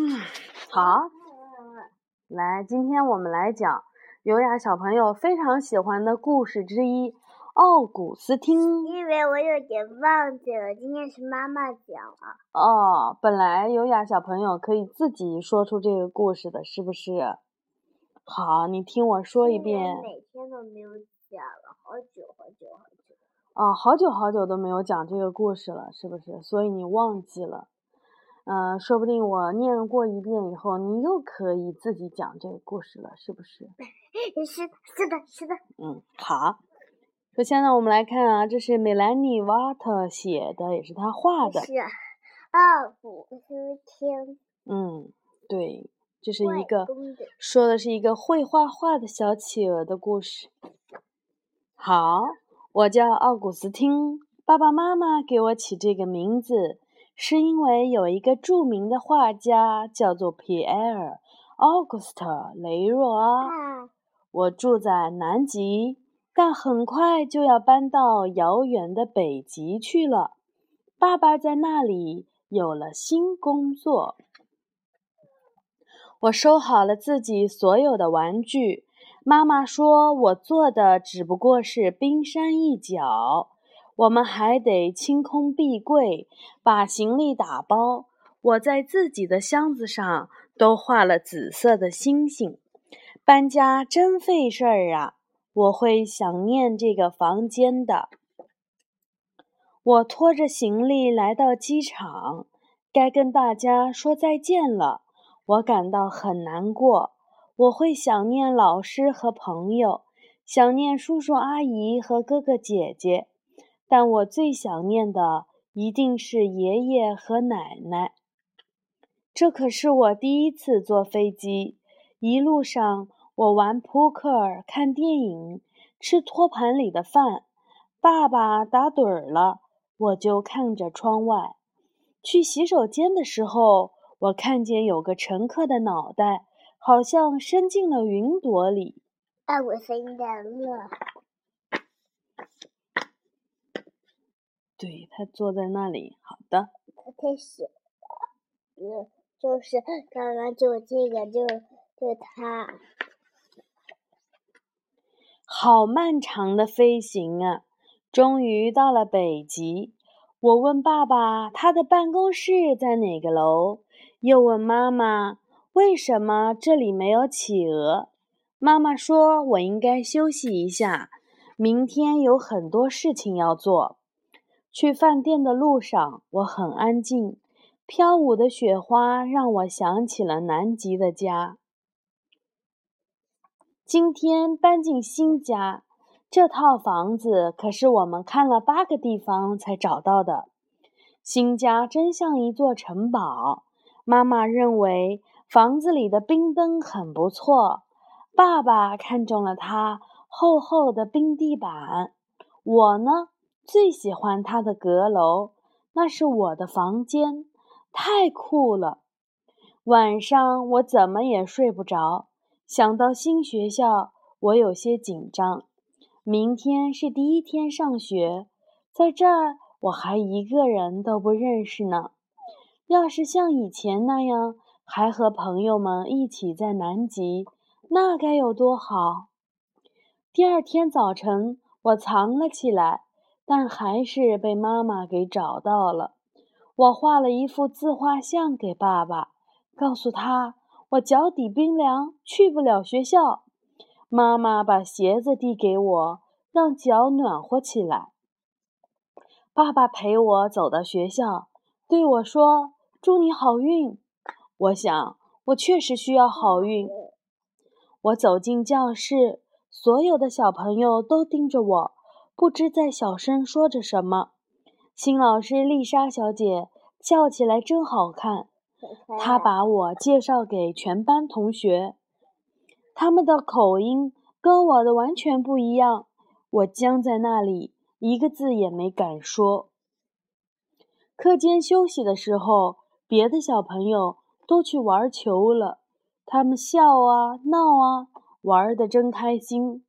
嗯，好，来，今天我们来讲优雅小朋友非常喜欢的故事之一《奥古斯汀》。因为我有点忘记了，今天是妈妈讲啊。哦，本来优雅小朋友可以自己说出这个故事的，是不是？好，你听我说一遍。每天都没有讲了，好久好久好久。哦，好久好久都没有讲这个故事了，是不是？所以你忘记了。嗯，说不定我念过一遍以后，你又可以自己讲这个故事了，是不是？是是的，是的。嗯，好。首先呢，我们来看啊，这是美兰妮·瓦特写的，也是他画的。是奥古斯汀。嗯，对，这是一个说的是一个会画画的小企鹅的故事。好，我叫奥古斯汀，爸爸妈妈给我起这个名字。是因为有一个著名的画家叫做皮埃尔·奥古斯特·雷若阿。我住在南极，但很快就要搬到遥远的北极去了。爸爸在那里有了新工作。我收好了自己所有的玩具。妈妈说我做的只不过是冰山一角。我们还得清空壁柜，把行李打包。我在自己的箱子上都画了紫色的星星。搬家真费事儿啊！我会想念这个房间的。我拖着行李来到机场，该跟大家说再见了。我感到很难过。我会想念老师和朋友，想念叔叔阿姨和哥哥姐姐。但我最想念的一定是爷爷和奶奶。这可是我第一次坐飞机，一路上我玩扑克、看电影、吃托盘里的饭。爸爸打盹儿了，我就看着窗外。去洗手间的时候，我看见有个乘客的脑袋好像伸进了云朵里。啊，我真的对他坐在那里，好的。他太小了，嗯，就是刚刚就这个，就就他。好漫长的飞行啊！终于到了北极。我问爸爸，他的办公室在哪个楼？又问妈妈，为什么这里没有企鹅？妈妈说我应该休息一下，明天有很多事情要做。去饭店的路上，我很安静。飘舞的雪花让我想起了南极的家。今天搬进新家，这套房子可是我们看了八个地方才找到的。新家真像一座城堡。妈妈认为房子里的冰灯很不错，爸爸看中了它厚厚的冰地板。我呢？最喜欢他的阁楼，那是我的房间，太酷了。晚上我怎么也睡不着，想到新学校，我有些紧张。明天是第一天上学，在这儿我还一个人都不认识呢。要是像以前那样，还和朋友们一起在南极，那该有多好！第二天早晨，我藏了起来。但还是被妈妈给找到了。我画了一幅自画像给爸爸，告诉他我脚底冰凉，去不了学校。妈妈把鞋子递给我，让脚暖和起来。爸爸陪我走到学校，对我说：“祝你好运。”我想，我确实需要好运。我走进教室，所有的小朋友都盯着我。不知在小声说着什么。新老师丽莎小姐笑起来真好看。她把我介绍给全班同学，他们的口音跟我的完全不一样。我僵在那里，一个字也没敢说。课间休息的时候，别的小朋友都去玩球了，他们笑啊闹啊，玩的真开心。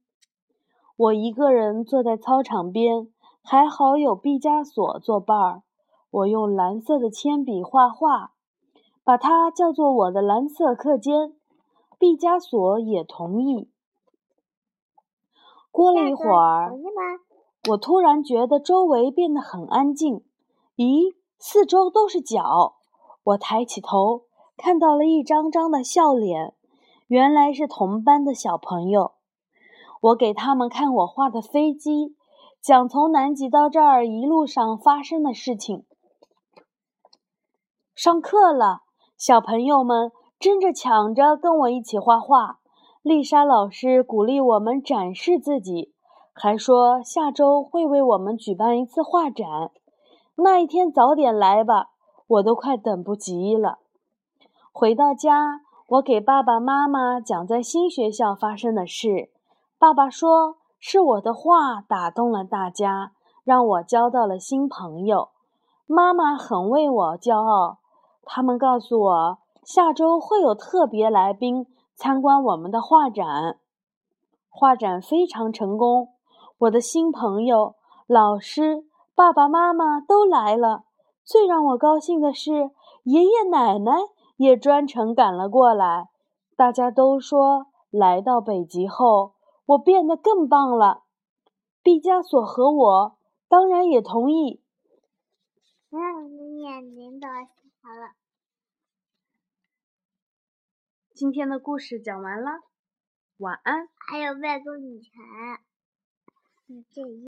我一个人坐在操场边，还好有毕加索作伴儿。我用蓝色的铅笔画画，把它叫做我的蓝色课间。毕加索也同意。过了一会儿，我突然觉得周围变得很安静。咦，四周都是脚！我抬起头，看到了一张张的笑脸，原来是同班的小朋友。我给他们看我画的飞机，讲从南极到这儿一路上发生的事情。上课了，小朋友们。争着抢着跟我一起画画，丽莎老师鼓励我们展示自己，还说下周会为我们举办一次画展。那一天早点来吧，我都快等不及了。回到家，我给爸爸妈妈讲在新学校发生的事。爸爸说是我的画打动了大家，让我交到了新朋友。妈妈很为我骄傲，他们告诉我。下周会有特别来宾参观我们的画展，画展非常成功。我的新朋友、老师、爸爸妈妈都来了。最让我高兴的是，爷爷奶奶也专程赶了过来。大家都说，来到北极后，我变得更棒了。毕加索和我当然也同意。眼睛都好了。今天的故事讲完了，晚安。还有外公女权，嗯，这一。